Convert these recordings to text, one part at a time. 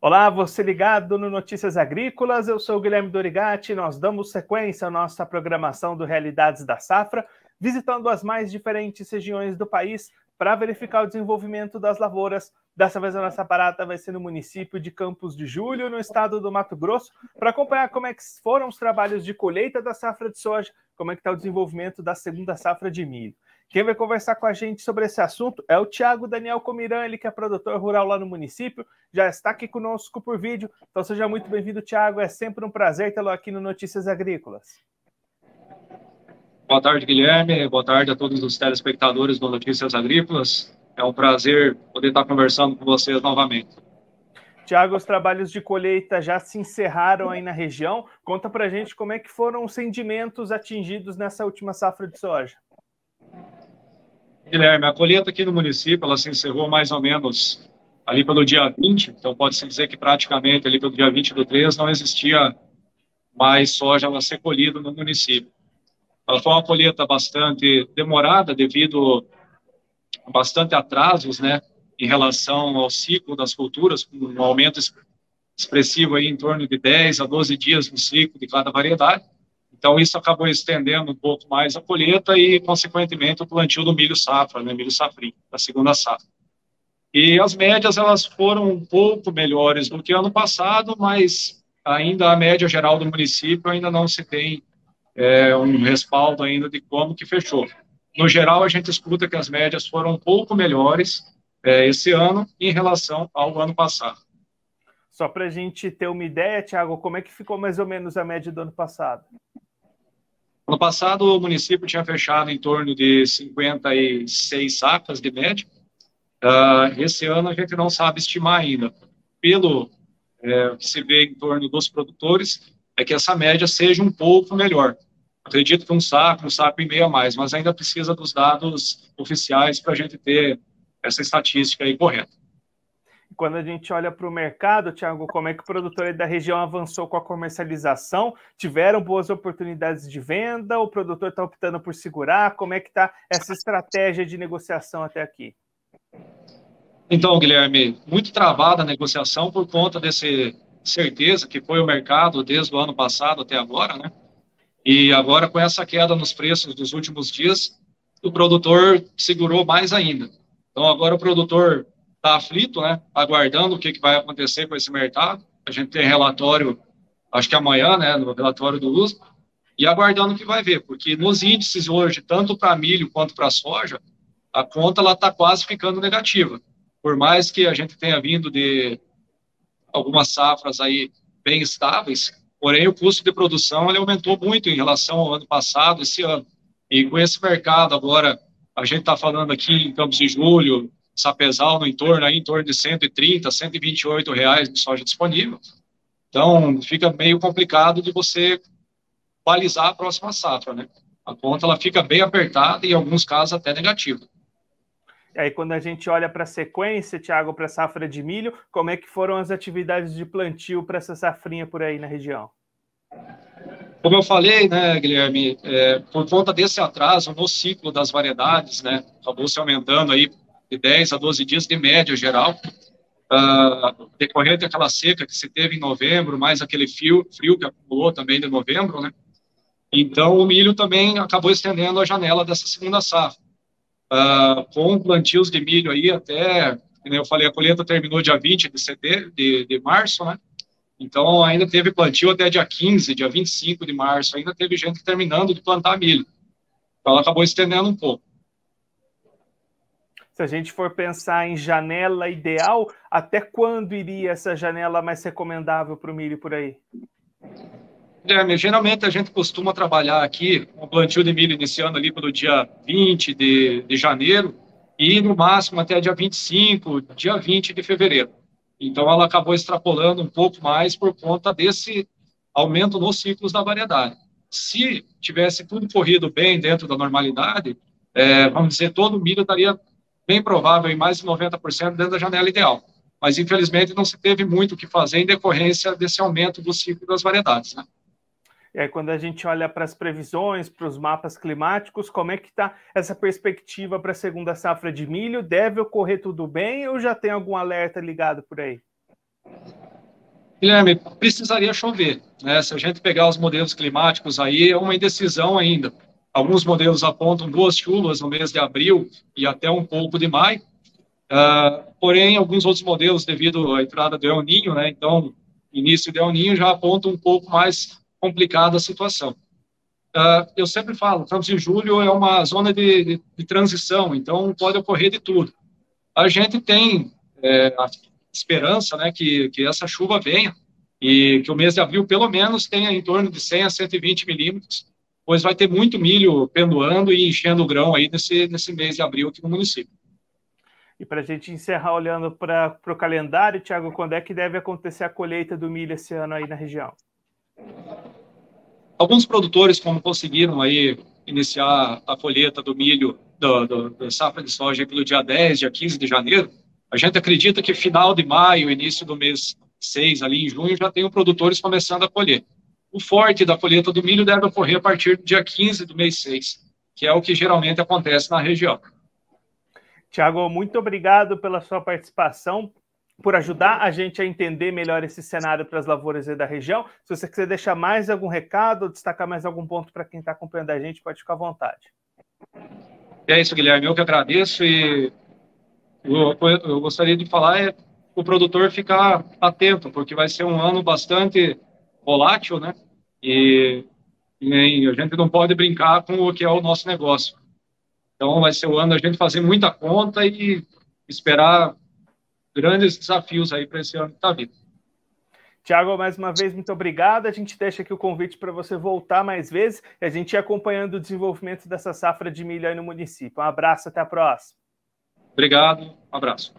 Olá, você ligado no Notícias Agrícolas, eu sou o Guilherme Dorigati, nós damos sequência à nossa programação do Realidades da Safra, visitando as mais diferentes regiões do país para verificar o desenvolvimento das lavouras. Dessa vez a nossa parada vai ser no município de Campos de Julho, no estado do Mato Grosso, para acompanhar como é que foram os trabalhos de colheita da safra de soja, como é que está o desenvolvimento da segunda safra de milho. Quem vai conversar com a gente sobre esse assunto é o Tiago Daniel Comiran, ele que é produtor rural lá no município, já está aqui conosco por vídeo. Então seja muito bem-vindo, Tiago. É sempre um prazer tê-lo aqui no Notícias Agrícolas. Boa tarde, Guilherme. Boa tarde a todos os telespectadores do Notícias Agrícolas. É um prazer poder estar conversando com vocês novamente. Tiago, os trabalhos de colheita já se encerraram aí na região. Conta para gente como é que foram os rendimentos atingidos nessa última safra de soja. Guilherme, a colheita aqui no município, ela se encerrou mais ou menos ali pelo dia 20, então pode-se dizer que praticamente ali pelo dia 20 do 3 não existia mais soja a ser colhida no município. Ela foi uma colheita bastante demorada devido a bastante atrasos, né, em relação ao ciclo das culturas, com um aumento expressivo aí em torno de 10 a 12 dias no ciclo de cada variedade. Então, isso acabou estendendo um pouco mais a colheita e, consequentemente, o plantio do milho safra, né, milho safrinho, da segunda safra. E as médias, elas foram um pouco melhores do que ano passado, mas ainda a média geral do município ainda não se tem é, um respaldo ainda de como que fechou. No geral, a gente escuta que as médias foram um pouco melhores é, esse ano em relação ao ano passado. Só para a gente ter uma ideia, Tiago, como é que ficou mais ou menos a média do ano passado? Ano passado, o município tinha fechado em torno de 56 sacas de média. Uh, esse ano a gente não sabe estimar ainda. Pelo é, que se vê em torno dos produtores, é que essa média seja um pouco melhor. Acredito que um saco, um saco e meio a mais, mas ainda precisa dos dados oficiais para a gente ter essa estatística aí correta quando a gente olha para o mercado, Thiago, como é que o produtor da região avançou com a comercialização? Tiveram boas oportunidades de venda? O produtor está optando por segurar? Como é que está essa estratégia de negociação até aqui? Então, Guilherme, muito travada a negociação por conta desse certeza que foi o mercado desde o ano passado até agora, né? E agora com essa queda nos preços dos últimos dias, o produtor segurou mais ainda. Então agora o produtor está aflito, né, aguardando o que, que vai acontecer com esse mercado. A gente tem relatório, acho que amanhã, né, no relatório do USP, e aguardando o que vai ver, porque nos índices hoje, tanto para milho quanto para soja, a conta ela está quase ficando negativa. Por mais que a gente tenha vindo de algumas safras aí bem estáveis, porém o custo de produção ele aumentou muito em relação ao ano passado, esse ano. E com esse mercado agora, a gente está falando aqui em Campos de Julho, sapezal no entorno, aí, em torno de 130, 128 reais de soja disponível. Então, fica meio complicado de você balizar a próxima safra, né? A conta ela fica bem apertada e, em alguns casos, até negativa. E aí, quando a gente olha para a sequência, Tiago, para a safra de milho, como é que foram as atividades de plantio para essa safrinha por aí na região? Como eu falei, né, Guilherme, é, por conta desse atraso no ciclo das variedades, né, acabou se aumentando aí de 10 a 12 dias de média geral, uh, decorrente daquela seca que se teve em novembro, mais aquele frio, frio que acumulou também de novembro, né? Então, o milho também acabou estendendo a janela dessa segunda safra. Uh, com plantios de milho aí até, como eu falei, a colheita terminou dia 20 de, setembro, de, de março, né? Então, ainda teve plantio até dia 15, dia 25 de março, ainda teve gente terminando de plantar milho. Então, ela acabou estendendo um pouco. Se a gente for pensar em janela ideal, até quando iria essa janela mais recomendável para o milho por aí? Guilherme, geralmente a gente costuma trabalhar aqui o plantio de milho iniciando ali pelo dia 20 de, de janeiro e no máximo até dia 25, dia 20 de fevereiro. Então ela acabou extrapolando um pouco mais por conta desse aumento nos ciclos da variedade. Se tivesse tudo corrido bem dentro da normalidade, é, vamos dizer, todo o milho estaria bem provável em mais de 90% dentro da janela ideal. Mas, infelizmente, não se teve muito o que fazer em decorrência desse aumento do ciclo das variedades. Né? E aí, quando a gente olha para as previsões, para os mapas climáticos, como é que está essa perspectiva para a segunda safra de milho? Deve ocorrer tudo bem ou já tem algum alerta ligado por aí? Guilherme, precisaria chover. Né? Se a gente pegar os modelos climáticos aí, é uma indecisão ainda. Alguns modelos apontam duas chuvas no mês de abril e até um pouco de maio. Uh, porém, alguns outros modelos, devido à entrada do El Ninho, né, então, início do El Ninho, já apontam um pouco mais complicada a situação. Uh, eu sempre falo, Campos de Julho é uma zona de, de, de, transição, então pode ocorrer de tudo. A gente tem é, a esperança né, que, que essa chuva venha e que o mês de abril, pelo menos, tenha em torno de 100 a 120 milímetros, pois vai ter muito milho pendoando e enchendo o grão aí nesse, nesse mês de abril aqui no município. E para a gente encerrar olhando para o calendário, Tiago, quando é que deve acontecer a colheita do milho esse ano aí na região? Alguns produtores, como conseguiram aí iniciar a colheita do milho do, do, do safra de soja pelo dia 10, dia 15 de janeiro, a gente acredita que final de maio, início do mês 6, ali em junho, já tem produtores começando a colher. O forte da colheita do milho deve ocorrer a partir do dia 15 do mês 6, que é o que geralmente acontece na região. Tiago, muito obrigado pela sua participação, por ajudar a gente a entender melhor esse cenário para as lavouras da região. Se você quiser deixar mais algum recado, ou destacar mais algum ponto para quem está acompanhando a gente, pode ficar à vontade. É isso, Guilherme. Eu que agradeço e eu, eu gostaria de falar é o produtor ficar atento, porque vai ser um ano bastante volátil, né? E, e a gente não pode brincar com o que é o nosso negócio. Então, vai ser o ano da gente fazer muita conta e esperar grandes desafios aí para esse ano que está vindo. Tiago, mais uma vez, muito obrigado. A gente deixa aqui o convite para você voltar mais vezes e a gente ir acompanhando o desenvolvimento dessa safra de milho aí no município. Um abraço, até a próxima. Obrigado, um abraço.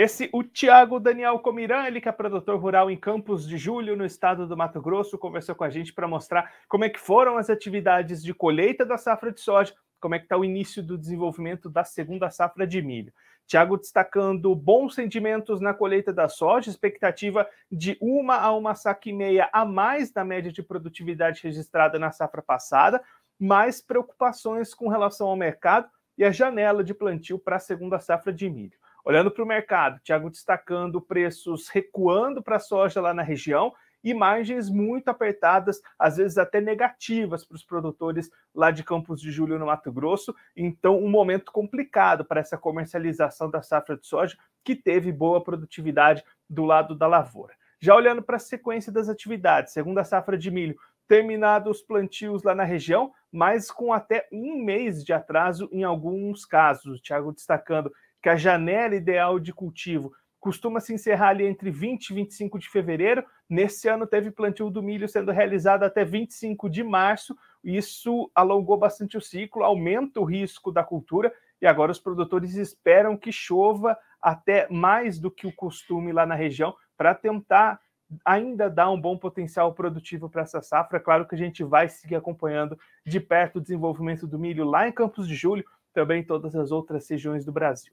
Esse, o Tiago Daniel Comiran, ele que é produtor rural em Campos de Julho, no estado do Mato Grosso, conversou com a gente para mostrar como é que foram as atividades de colheita da safra de soja como é que está o início do desenvolvimento da segunda safra de milho. Tiago destacando bons sentimentos na colheita da soja, expectativa de uma a uma saca e meia a mais da média de produtividade registrada na safra passada, mais preocupações com relação ao mercado e a janela de plantio para a segunda safra de milho. Olhando para o mercado, Tiago destacando preços recuando para a soja lá na região e margens muito apertadas, às vezes até negativas para os produtores lá de Campos de Julho, no Mato Grosso. Então, um momento complicado para essa comercialização da safra de soja, que teve boa produtividade do lado da lavoura. Já olhando para a sequência das atividades, segundo a safra de milho, terminados os plantios lá na região, mas com até um mês de atraso em alguns casos. O Thiago destacando que a janela ideal de cultivo costuma se encerrar ali entre 20 e 25 de fevereiro. Nesse ano teve plantio do milho sendo realizado até 25 de março. Isso alongou bastante o ciclo, aumenta o risco da cultura e agora os produtores esperam que chova até mais do que o costume lá na região para tentar ainda dar um bom potencial produtivo para essa safra. Claro que a gente vai seguir acompanhando de perto o desenvolvimento do milho lá em Campos de Julho, também em todas as outras regiões do Brasil.